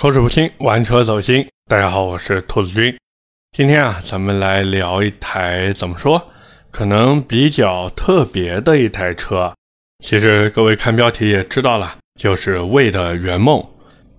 口齿不清，玩车走心。大家好，我是兔子君。今天啊，咱们来聊一台怎么说，可能比较特别的一台车。其实各位看标题也知道了，就是魏的圆梦。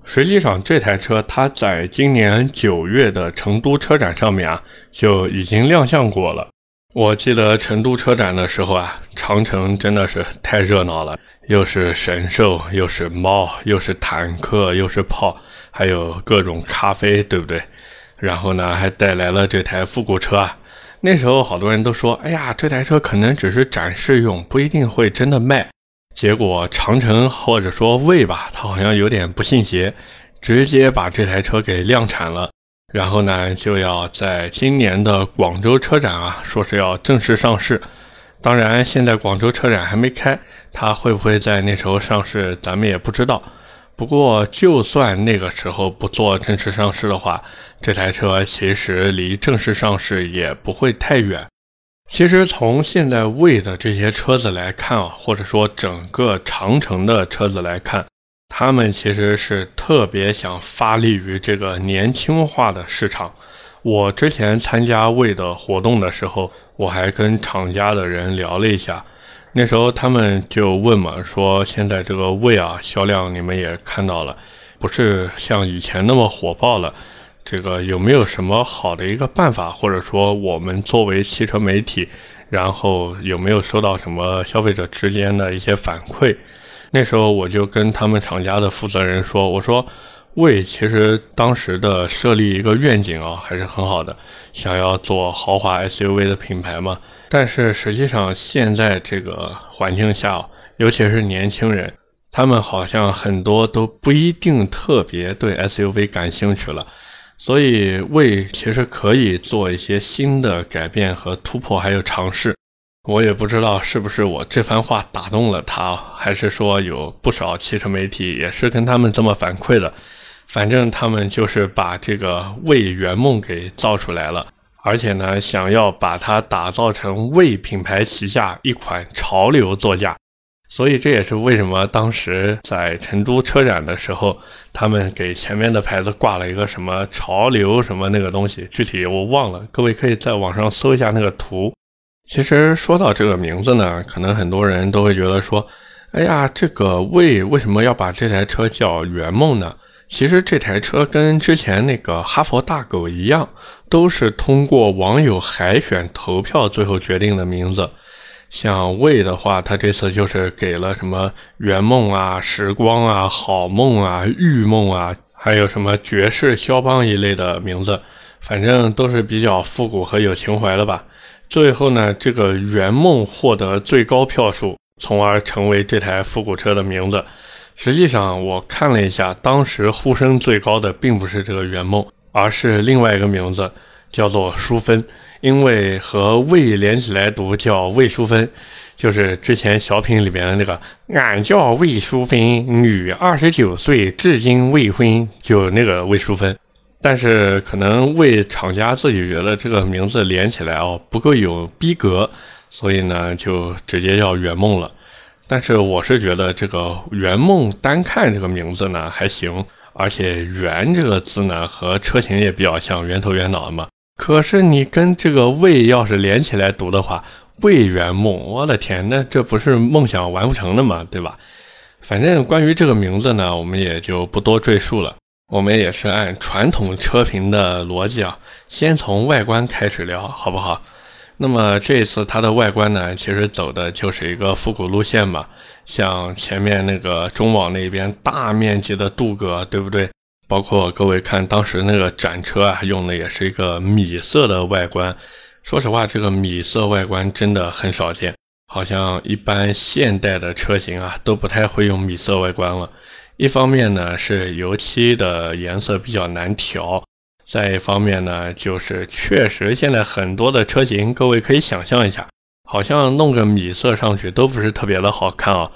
实际上这台车它在今年九月的成都车展上面啊，就已经亮相过了。我记得成都车展的时候啊，长城真的是太热闹了，又是神兽，又是猫，又是坦克，又是炮，还有各种咖啡，对不对？然后呢，还带来了这台复古车啊。那时候好多人都说，哎呀，这台车可能只是展示用，不一定会真的卖。结果长城或者说魏吧，他好像有点不信邪，直接把这台车给量产了。然后呢，就要在今年的广州车展啊，说是要正式上市。当然，现在广州车展还没开，它会不会在那时候上市，咱们也不知道。不过，就算那个时候不做正式上市的话，这台车其实离正式上市也不会太远。其实从现在魏的这些车子来看啊，或者说整个长城的车子来看。他们其实是特别想发力于这个年轻化的市场。我之前参加魏的活动的时候，我还跟厂家的人聊了一下。那时候他们就问嘛，说现在这个魏啊销量你们也看到了，不是像以前那么火爆了。这个有没有什么好的一个办法，或者说我们作为汽车媒体，然后有没有收到什么消费者之间的一些反馈？那时候我就跟他们厂家的负责人说：“我说，魏其实当时的设立一个愿景啊，还是很好的，想要做豪华 SUV 的品牌嘛。但是实际上现在这个环境下，尤其是年轻人，他们好像很多都不一定特别对 SUV 感兴趣了。所以魏其实可以做一些新的改变和突破，还有尝试。”我也不知道是不是我这番话打动了他，还是说有不少汽车媒体也是跟他们这么反馈的。反正他们就是把这个魏圆梦给造出来了，而且呢，想要把它打造成魏品牌旗下一款潮流座驾。所以这也是为什么当时在成都车展的时候，他们给前面的牌子挂了一个什么潮流什么那个东西，具体我忘了，各位可以在网上搜一下那个图。其实说到这个名字呢，可能很多人都会觉得说，哎呀，这个魏为什么要把这台车叫圆梦呢？其实这台车跟之前那个哈佛大狗一样，都是通过网友海选投票最后决定的名字。像魏的话，他这次就是给了什么圆梦啊、时光啊、好梦啊、玉梦啊，还有什么爵士肖邦一类的名字，反正都是比较复古和有情怀的吧。最后呢，这个圆梦获得最高票数，从而成为这台复古车的名字。实际上，我看了一下，当时呼声最高的并不是这个圆梦，而是另外一个名字，叫做淑芬。因为和魏连起来读叫魏淑芬，就是之前小品里边的那个“俺叫魏淑芬，女，二十九岁，至今未婚”，就那个魏淑芬。但是可能为厂家自己觉得这个名字连起来哦不够有逼格，所以呢就直接叫圆梦了。但是我是觉得这个圆梦单看这个名字呢还行，而且圆这个字呢和车型也比较像，圆头圆脑的嘛。可是你跟这个魏要是连起来读的话，魏圆梦，我的天，那这不是梦想完不成的嘛，对吧？反正关于这个名字呢，我们也就不多赘述了。我们也是按传统车评的逻辑啊，先从外观开始聊，好不好？那么这次它的外观呢，其实走的就是一个复古路线嘛，像前面那个中网那边大面积的镀铬，对不对？包括各位看当时那个展车啊，用的也是一个米色的外观。说实话，这个米色外观真的很少见，好像一般现代的车型啊都不太会用米色外观了。一方面呢是油漆的颜色比较难调，再一方面呢就是确实现在很多的车型，各位可以想象一下，好像弄个米色上去都不是特别的好看啊。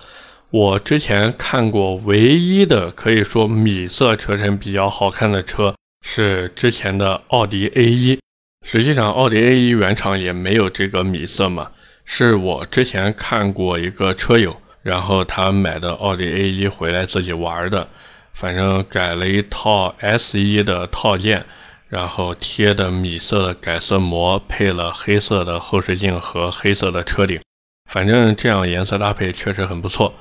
我之前看过唯一的可以说米色车身比较好看的车是之前的奥迪 A1，实际上奥迪 A1 原厂也没有这个米色嘛，是我之前看过一个车友。然后他买的奥迪 A1 回来自己玩的，反正改了一套 S 一的套件，然后贴的米色的改色膜，配了黑色的后视镜和黑色的车顶，反正这样颜色搭配确实很不错。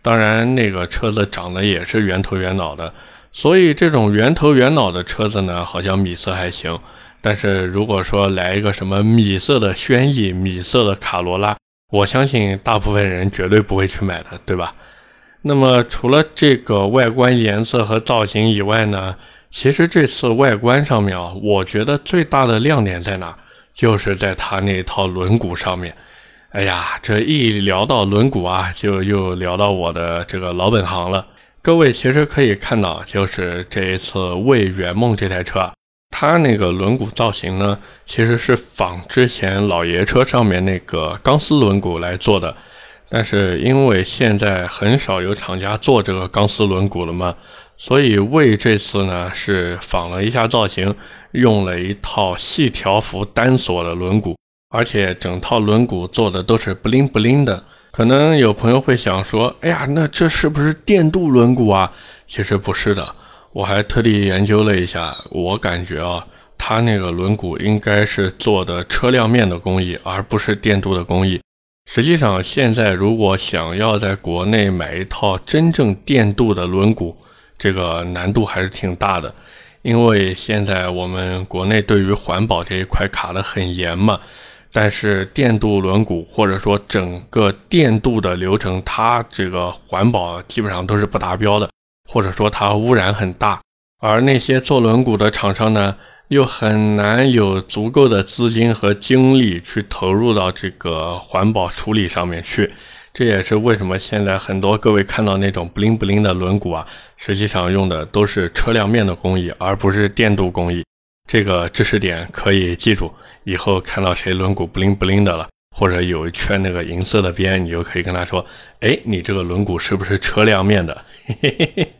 当然，那个车子长得也是圆头圆脑的，所以这种圆头圆脑的车子呢，好像米色还行。但是如果说来一个什么米色的轩逸、米色的卡罗拉，我相信大部分人绝对不会去买的，对吧？那么除了这个外观颜色和造型以外呢，其实这次外观上面啊，我觉得最大的亮点在哪？就是在它那套轮毂上面。哎呀，这一聊到轮毂啊，就又聊到我的这个老本行了。各位其实可以看到，就是这一次魏圆梦这台车，它那个轮毂造型呢，其实是仿之前老爷车上面那个钢丝轮毂来做的。但是因为现在很少有厂家做这个钢丝轮毂了嘛，所以为这次呢是仿了一下造型，用了一套细条幅单锁的轮毂，而且整套轮毂做的都是不灵不灵的。可能有朋友会想说，哎呀，那这是不是电镀轮毂啊？其实不是的，我还特地研究了一下，我感觉啊，它那个轮毂应该是做的车辆面的工艺，而不是电镀的工艺。实际上，现在如果想要在国内买一套真正电镀的轮毂，这个难度还是挺大的。因为现在我们国内对于环保这一块卡得很严嘛。但是电镀轮毂或者说整个电镀的流程，它这个环保基本上都是不达标的，或者说它污染很大。而那些做轮毂的厂商呢？又很难有足够的资金和精力去投入到这个环保处理上面去，这也是为什么现在很多各位看到那种不灵不灵的轮毂啊，实际上用的都是车辆面的工艺，而不是电镀工艺。这个知识点可以记住，以后看到谁轮毂不灵不灵的了，或者有一圈那个银色的边，你就可以跟他说：“哎，你这个轮毂是不是车亮面的？”嘿嘿嘿。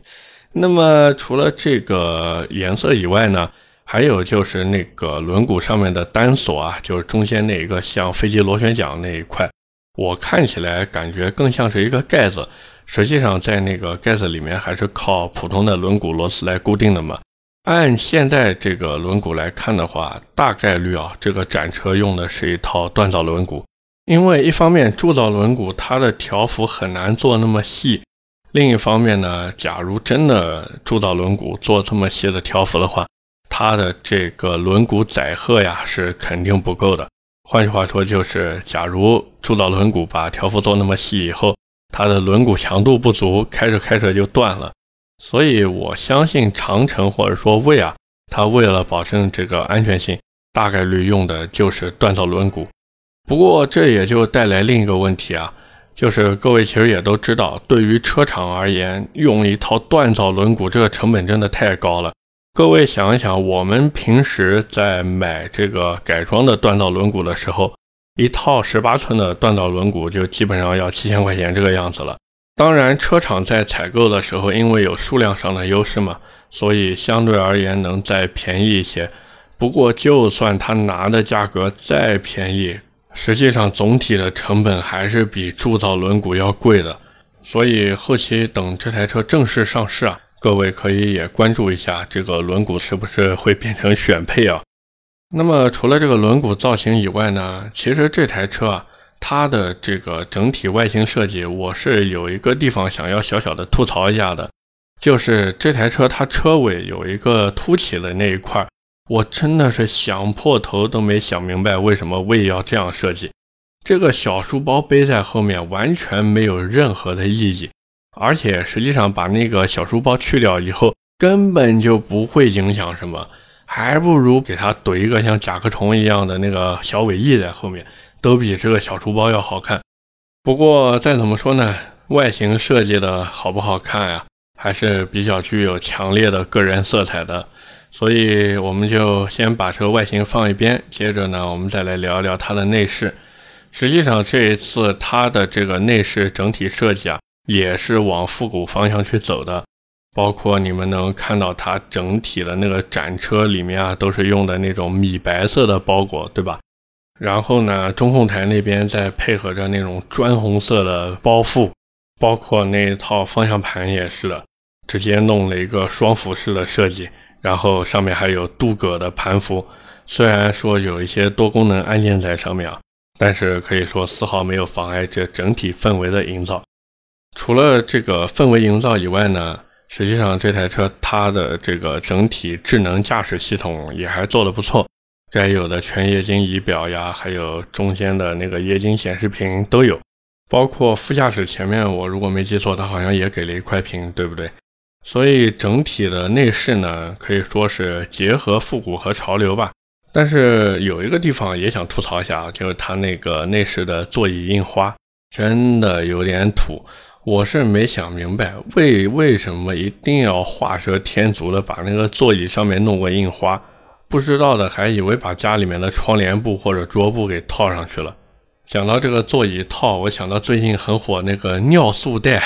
那么除了这个颜色以外呢？还有就是那个轮毂上面的单锁啊，就是中间那一个像飞机螺旋桨那一块，我看起来感觉更像是一个盖子，实际上在那个盖子里面还是靠普通的轮毂螺丝来固定的嘛。按现在这个轮毂来看的话，大概率啊，这个展车用的是一套锻造轮毂，因为一方面铸造轮毂它的条幅很难做那么细，另一方面呢，假如真的铸造轮毂做这么细的条幅的话，它的这个轮毂载荷呀是肯定不够的。换句话说，就是假如铸造轮毂把条幅做那么细以后，它的轮毂强度不足，开着开着就断了。所以我相信长城或者说魏啊，它为了保证这个安全性，大概率用的就是锻造轮毂。不过这也就带来另一个问题啊，就是各位其实也都知道，对于车厂而言，用一套锻造轮毂这个成本真的太高了。各位想一想，我们平时在买这个改装的锻造轮毂的时候，一套十八寸的锻造轮毂就基本上要七千块钱这个样子了。当然，车厂在采购的时候，因为有数量上的优势嘛，所以相对而言能再便宜一些。不过，就算他拿的价格再便宜，实际上总体的成本还是比铸造轮毂要贵的。所以后期等这台车正式上市啊。各位可以也关注一下这个轮毂是不是会变成选配啊？那么除了这个轮毂造型以外呢，其实这台车啊，它的这个整体外形设计，我是有一个地方想要小小的吐槽一下的，就是这台车它车尾有一个凸起的那一块，我真的是想破头都没想明白为什么胃要这样设计，这个小书包背在后面完全没有任何的意义。而且实际上把那个小书包去掉以后，根本就不会影响什么，还不如给它怼一个像甲壳虫一样的那个小尾翼在后面，都比这个小书包要好看。不过再怎么说呢，外形设计的好不好看呀，还是比较具有强烈的个人色彩的。所以我们就先把这个外形放一边，接着呢，我们再来聊一聊它的内饰。实际上这一次它的这个内饰整体设计啊。也是往复古方向去走的，包括你们能看到它整体的那个展车里面啊，都是用的那种米白色的包裹，对吧？然后呢，中控台那边再配合着那种砖红色的包覆，包括那一套方向盘也是的，直接弄了一个双辐式的设计，然后上面还有镀铬的盘幅。虽然说有一些多功能按键在上面啊，但是可以说丝毫没有妨碍这整体氛围的营造。除了这个氛围营造以外呢，实际上这台车它的这个整体智能驾驶系统也还做得不错，该有的全液晶仪表呀，还有中间的那个液晶显示屏都有，包括副驾驶前面，我如果没记错，它好像也给了一块屏，对不对？所以整体的内饰呢，可以说是结合复古和潮流吧。但是有一个地方也想吐槽一下啊，就是它那个内饰的座椅印花真的有点土。我是没想明白，为为什么一定要画蛇添足的把那个座椅上面弄个印花？不知道的还以为把家里面的窗帘布或者桌布给套上去了。讲到这个座椅套，我想到最近很火那个尿素袋，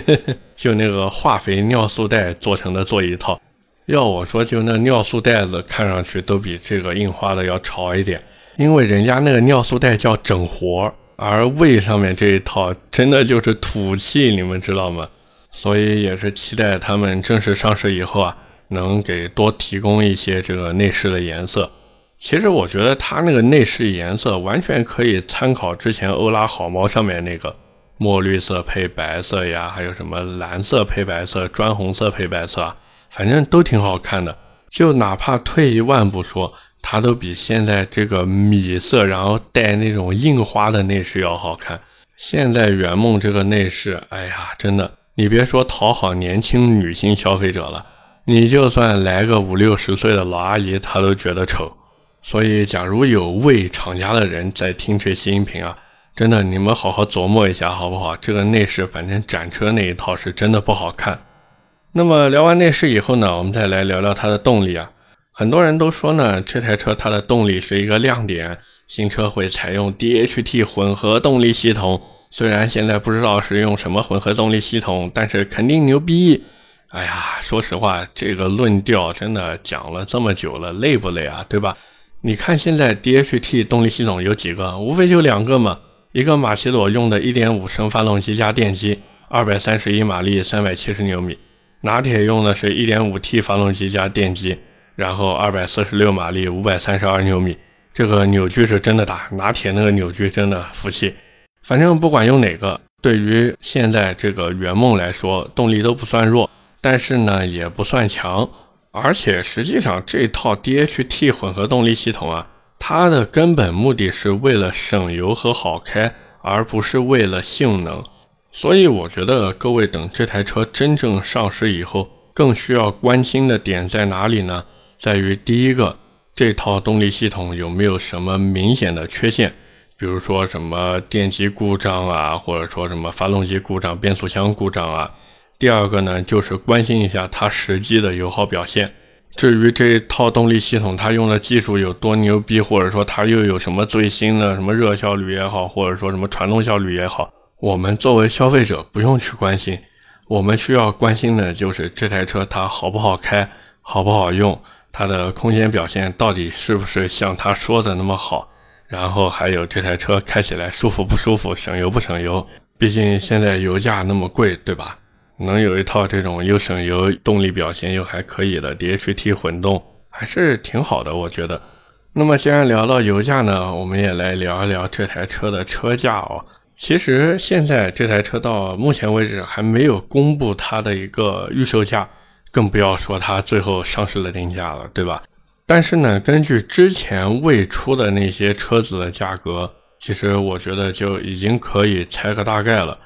就那个化肥尿素袋做成的座椅套。要我说，就那尿素袋子看上去都比这个印花的要潮一点，因为人家那个尿素袋叫整活。而胃上面这一套真的就是土气，你们知道吗？所以也是期待他们正式上市以后啊，能给多提供一些这个内饰的颜色。其实我觉得它那个内饰颜色完全可以参考之前欧拉好猫上面那个墨绿色配白色呀，还有什么蓝色配白色、砖红色配白色，啊，反正都挺好看的。就哪怕退一万步说。它都比现在这个米色，然后带那种印花的内饰要好看。现在圆梦这个内饰，哎呀，真的，你别说讨好年轻女性消费者了，你就算来个五六十岁的老阿姨，她都觉得丑。所以，假如有位厂家的人在听这期音频啊，真的，你们好好琢磨一下好不好？这个内饰，反正展车那一套是真的不好看。那么聊完内饰以后呢，我们再来聊聊它的动力啊。很多人都说呢，这台车它的动力是一个亮点，新车会采用 DHT 混合动力系统。虽然现在不知道是用什么混合动力系统，但是肯定牛逼。哎呀，说实话，这个论调真的讲了这么久了，累不累啊？对吧？你看现在 DHT 动力系统有几个？无非就两个嘛，一个马奇朵用的1.5升发动机加电机，231马力，370牛米；拿铁用的是 1.5T 发动机加电机。然后二百四十六马力，五百三十二牛米，这个扭矩是真的大。拿铁那个扭矩真的服气。反正不管用哪个，对于现在这个圆梦来说，动力都不算弱，但是呢也不算强。而且实际上这套 DHT 混合动力系统啊，它的根本目的是为了省油和好开，而不是为了性能。所以我觉得各位等这台车真正上市以后，更需要关心的点在哪里呢？在于第一个，这套动力系统有没有什么明显的缺陷，比如说什么电机故障啊，或者说什么发动机故障、变速箱故障啊。第二个呢，就是关心一下它实际的油耗表现。至于这套动力系统它用的技术有多牛逼，或者说它又有什么最新的什么热效率也好，或者说什么传动效率也好，我们作为消费者不用去关心。我们需要关心的就是这台车它好不好开，好不好用。它的空间表现到底是不是像他说的那么好？然后还有这台车开起来舒服不舒服，省油不省油？毕竟现在油价那么贵，对吧？能有一套这种又省油、动力表现又还可以的 DHT 混动，还是挺好的，我觉得。那么既然聊到油价呢，我们也来聊一聊这台车的车价哦。其实现在这台车到目前为止还没有公布它的一个预售价。更不要说它最后上市的定价了，对吧？但是呢，根据之前未出的那些车子的价格，其实我觉得就已经可以猜个大概了。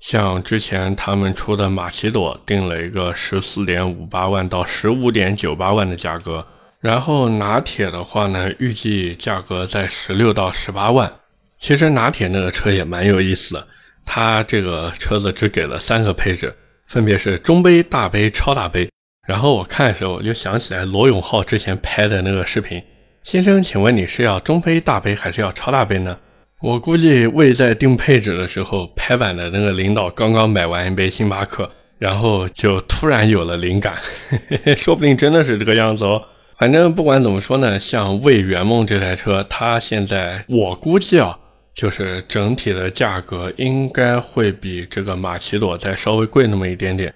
像之前他们出的马奇朵定了一个十四点五八万到十五点九八万的价格，然后拿铁的话呢，预计价格在十六到十八万。其实拿铁那个车也蛮有意思的，它这个车子只给了三个配置，分别是中杯、大杯、超大杯。然后我看的时候，我就想起来罗永浩之前拍的那个视频。先生，请问你是要中杯、大杯还是要超大杯呢？我估计魏在定配置的时候，拍板的那个领导刚刚买完一杯星巴克，然后就突然有了灵感，说不定真的是这个样子哦。反正不管怎么说呢，像魏圆梦这台车，它现在我估计啊，就是整体的价格应该会比这个马奇朵再稍微贵那么一点点。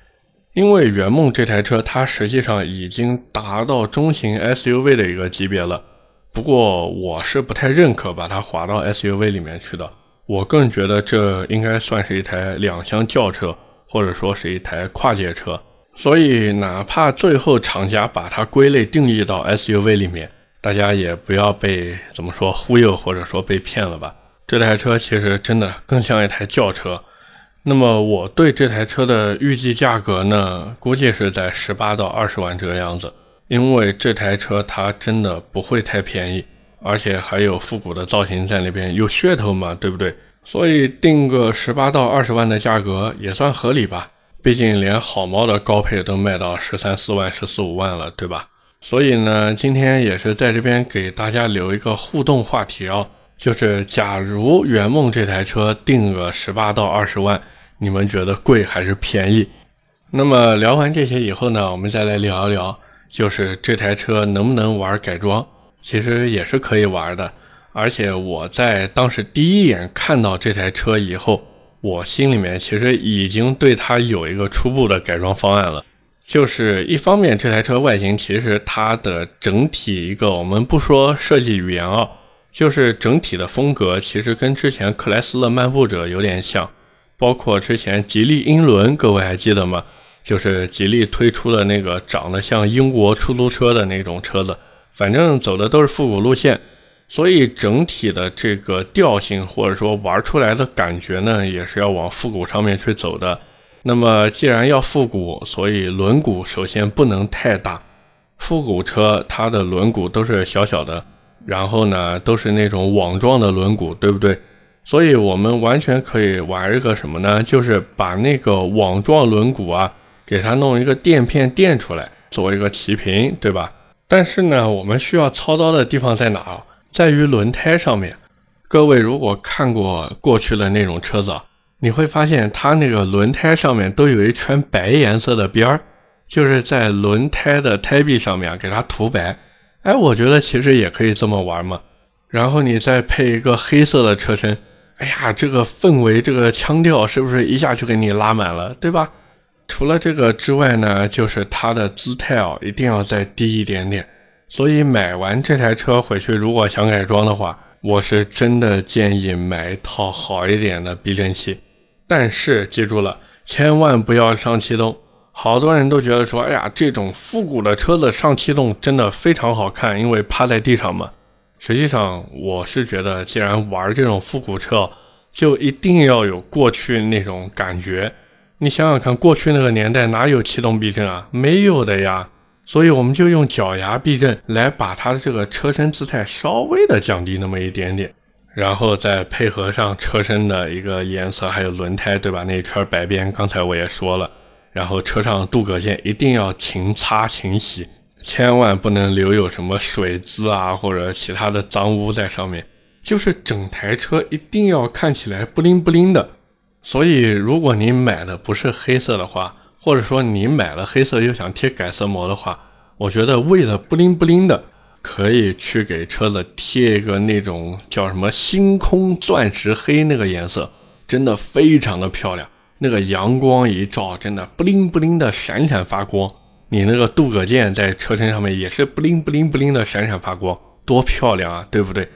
因为圆梦这台车它实际上已经达到中型 SUV 的一个级别了，不过我是不太认可把它划到 SUV 里面去的。我更觉得这应该算是一台两厢轿车，或者说是一台跨界车。所以哪怕最后厂家把它归类定义到 SUV 里面，大家也不要被怎么说忽悠，或者说被骗了吧。这台车其实真的更像一台轿车。那么我对这台车的预计价格呢，估计是在十八到二十万这个样子，因为这台车它真的不会太便宜，而且还有复古的造型在那边，有噱头嘛，对不对？所以定个十八到二十万的价格也算合理吧，毕竟连好猫的高配都卖到十三四万、十四五万了，对吧？所以呢，今天也是在这边给大家留一个互动话题哦，就是假如圆梦这台车定个十八到二十万。你们觉得贵还是便宜？那么聊完这些以后呢，我们再来聊一聊，就是这台车能不能玩改装？其实也是可以玩的。而且我在当时第一眼看到这台车以后，我心里面其实已经对它有一个初步的改装方案了。就是一方面，这台车外形其实它的整体一个，我们不说设计语言啊，就是整体的风格其实跟之前克莱斯勒漫步者有点像。包括之前吉利英伦，各位还记得吗？就是吉利推出的那个长得像英国出租车的那种车子，反正走的都是复古路线，所以整体的这个调性或者说玩出来的感觉呢，也是要往复古上面去走的。那么既然要复古，所以轮毂首先不能太大。复古车它的轮毂都是小小的，然后呢都是那种网状的轮毂，对不对？所以，我们完全可以玩一个什么呢？就是把那个网状轮毂啊，给它弄一个垫片垫出来，作为一个齐平，对吧？但是呢，我们需要操刀的地方在哪？在于轮胎上面。各位如果看过过去的那种车子，你会发现它那个轮胎上面都有一圈白颜色的边儿，就是在轮胎的胎壁上面给它涂白。哎，我觉得其实也可以这么玩嘛。然后你再配一个黑色的车身。哎呀，这个氛围，这个腔调是不是一下就给你拉满了，对吧？除了这个之外呢，就是它的姿态哦，一定要再低一点点。所以买完这台车回去，如果想改装的话，我是真的建议买一套好一点的避震器。但是记住了，千万不要上气动。好多人都觉得说，哎呀，这种复古的车子上气动真的非常好看，因为趴在地上嘛。实际上，我是觉得，既然玩这种复古车，就一定要有过去那种感觉。你想想看，过去那个年代哪有气动避震啊？没有的呀。所以我们就用脚牙避震来把它的这个车身姿态稍微的降低那么一点点，然后再配合上车身的一个颜色，还有轮胎，对吧？那一圈白边，刚才我也说了。然后车上镀铬件一定要勤擦勤洗。千万不能留有什么水渍啊，或者其他的脏污在上面。就是整台车一定要看起来不灵不灵的。所以，如果你买的不是黑色的话，或者说你买了黑色又想贴改色膜的话，我觉得为了不灵不灵的，可以去给车子贴一个那种叫什么星空钻石黑那个颜色，真的非常的漂亮。那个阳光一照，真的不灵不灵的闪闪发光。你那个镀铬件在车身上面也是不灵不灵不灵的闪闪发光，多漂亮啊，对不对？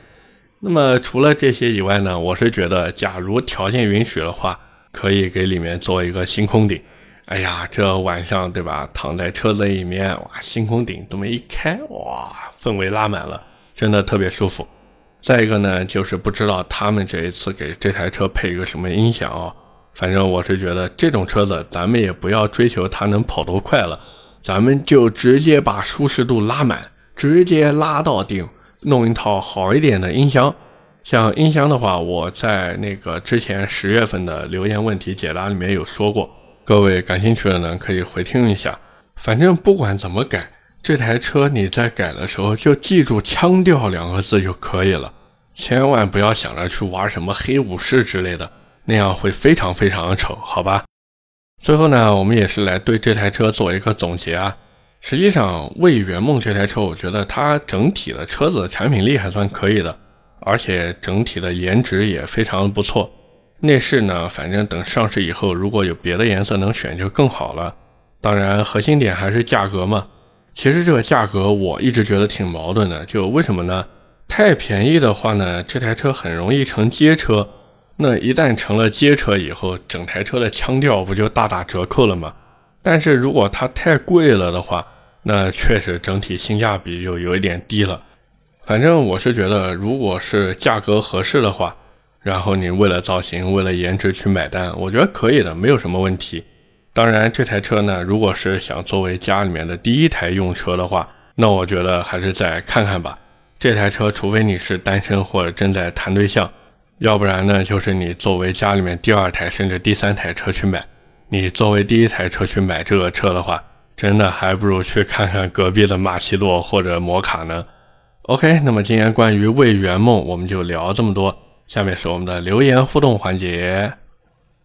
那么除了这些以外呢，我是觉得，假如条件允许的话，可以给里面做一个星空顶。哎呀，这晚上对吧，躺在车子里面，哇，星空顶这么一开，哇，氛围拉满了，真的特别舒服。再一个呢，就是不知道他们这一次给这台车配一个什么音响啊？反正我是觉得这种车子，咱们也不要追求它能跑多快了。咱们就直接把舒适度拉满，直接拉到顶，弄一套好一点的音箱。像音箱的话，我在那个之前十月份的留言问题解答里面有说过，各位感兴趣的呢可以回听一下。反正不管怎么改，这台车你在改的时候就记住“腔调”两个字就可以了，千万不要想着去玩什么黑武士之类的，那样会非常非常的丑，好吧？最后呢，我们也是来对这台车做一个总结啊。实际上，魏圆梦这台车，我觉得它整体的车子的产品力还算可以的，而且整体的颜值也非常不错。内饰呢，反正等上市以后，如果有别的颜色能选就更好了。当然，核心点还是价格嘛。其实这个价格我一直觉得挺矛盾的，就为什么呢？太便宜的话呢，这台车很容易成街车。那一旦成了街车以后，整台车的腔调不就大打折扣了吗？但是如果它太贵了的话，那确实整体性价比就有一点低了。反正我是觉得，如果是价格合适的话，然后你为了造型、为了颜值去买单，我觉得可以的，没有什么问题。当然，这台车呢，如果是想作为家里面的第一台用车的话，那我觉得还是再看看吧。这台车，除非你是单身或者正在谈对象。要不然呢，就是你作为家里面第二台甚至第三台车去买，你作为第一台车去买这个车的话，真的还不如去看看隔壁的马奇诺或者摩卡呢。OK，那么今天关于未圆梦我们就聊这么多，下面是我们的留言互动环节。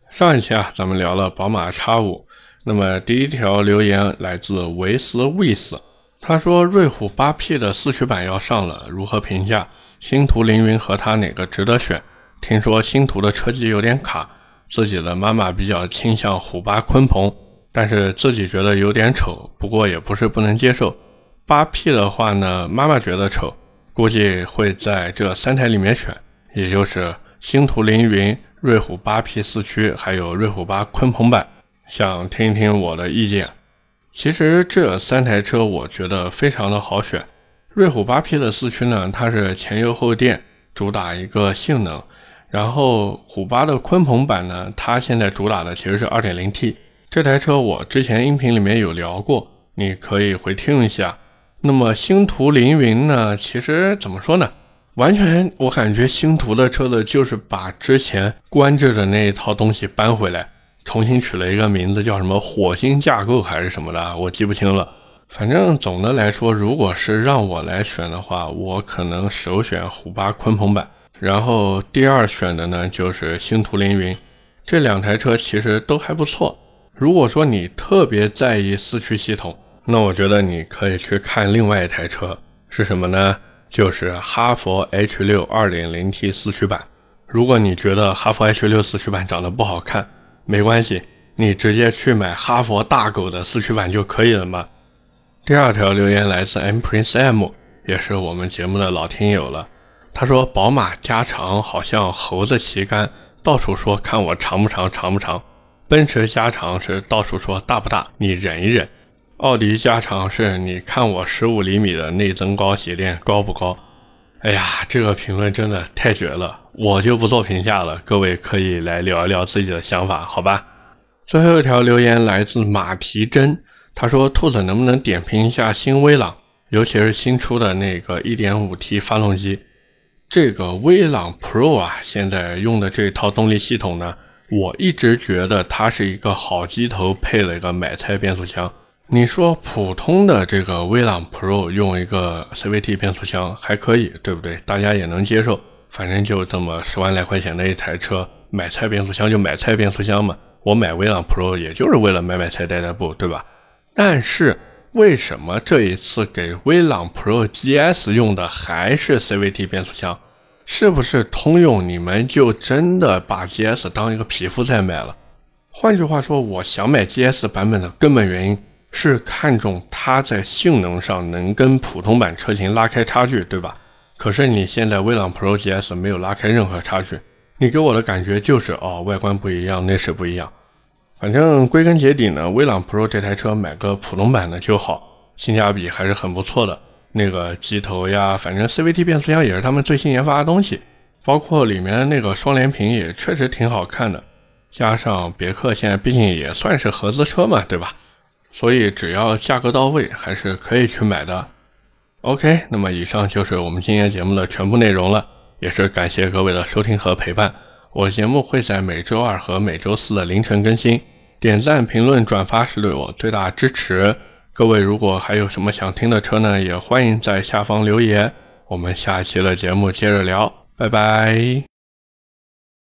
上一期啊，咱们聊了宝马 X5，那么第一条留言来自维斯维斯，他说瑞虎 8P 的四驱版要上了，如何评价？星途凌云和它哪个值得选？听说星途的车机有点卡，自己的妈妈比较倾向虎八鲲鹏，但是自己觉得有点丑，不过也不是不能接受。八 P 的话呢，妈妈觉得丑，估计会在这三台里面选，也就是星途凌云、瑞虎八 P 四驱，还有瑞虎八鲲鹏版。想听一听我的意见。其实这三台车我觉得非常的好选。瑞虎八 P 的四驱呢，它是前油后电，主打一个性能。然后虎八的鲲鹏版呢，它现在主打的其实是 2.0T 这台车，我之前音频里面有聊过，你可以回听一下。那么星途凌云呢，其实怎么说呢？完全我感觉星途的车子就是把之前关着的那一套东西搬回来，重新取了一个名字，叫什么火星架构还是什么的，我记不清了。反正总的来说，如果是让我来选的话，我可能首选虎八鲲鹏版。然后第二选的呢就是星途凌云，这两台车其实都还不错。如果说你特别在意四驱系统，那我觉得你可以去看另外一台车是什么呢？就是哈佛 H6 2.0T 四驱版。如果你觉得哈佛 H6 四驱版长得不好看，没关系，你直接去买哈佛大狗的四驱版就可以了嘛。第二条留言来自 M Prince M，也是我们节目的老听友了。他说：“宝马加长好像猴子旗杆，到处说看我长不长，长不长。奔驰加长是到处说大不大，你忍一忍。奥迪加长是你看我十五厘米的内增高鞋垫高不高？哎呀，这个评论真的太绝了，我就不做评价了。各位可以来聊一聊自己的想法，好吧？最后一条留言来自马蹄真，他说：兔子能不能点评一下新威朗，尤其是新出的那个 1.5T 发动机？”这个威朗 Pro 啊，现在用的这套动力系统呢，我一直觉得它是一个好机头配了一个买菜变速箱。你说普通的这个威朗 Pro 用一个 CVT 变速箱还可以，对不对？大家也能接受。反正就这么十万来块钱的一台车，买菜变速箱就买菜变速箱嘛。我买威朗 Pro 也就是为了买买菜带带步，对吧？但是为什么这一次给威朗 Pro GS 用的还是 CVT 变速箱？是不是通用你们就真的把 GS 当一个皮肤在买了？换句话说，我想买 GS 版本的根本原因是看中它在性能上能跟普通版车型拉开差距，对吧？可是你现在威朗 Pro GS 没有拉开任何差距，你给我的感觉就是哦，外观不一样，内饰不一样。反正归根结底呢，威朗 Pro 这台车买个普通版的就好，性价比还是很不错的。那个机头呀，反正 CVT 变速箱也是他们最新研发的东西，包括里面那个双联屏也确实挺好看的。加上别克现在毕竟也算是合资车嘛，对吧？所以只要价格到位，还是可以去买的。OK，那么以上就是我们今天节目的全部内容了，也是感谢各位的收听和陪伴。我节目会在每周二和每周四的凌晨更新，点赞、评论、转发是对我最大支持。各位如果还有什么想听的车呢，也欢迎在下方留言。我们下期的节目接着聊，拜拜。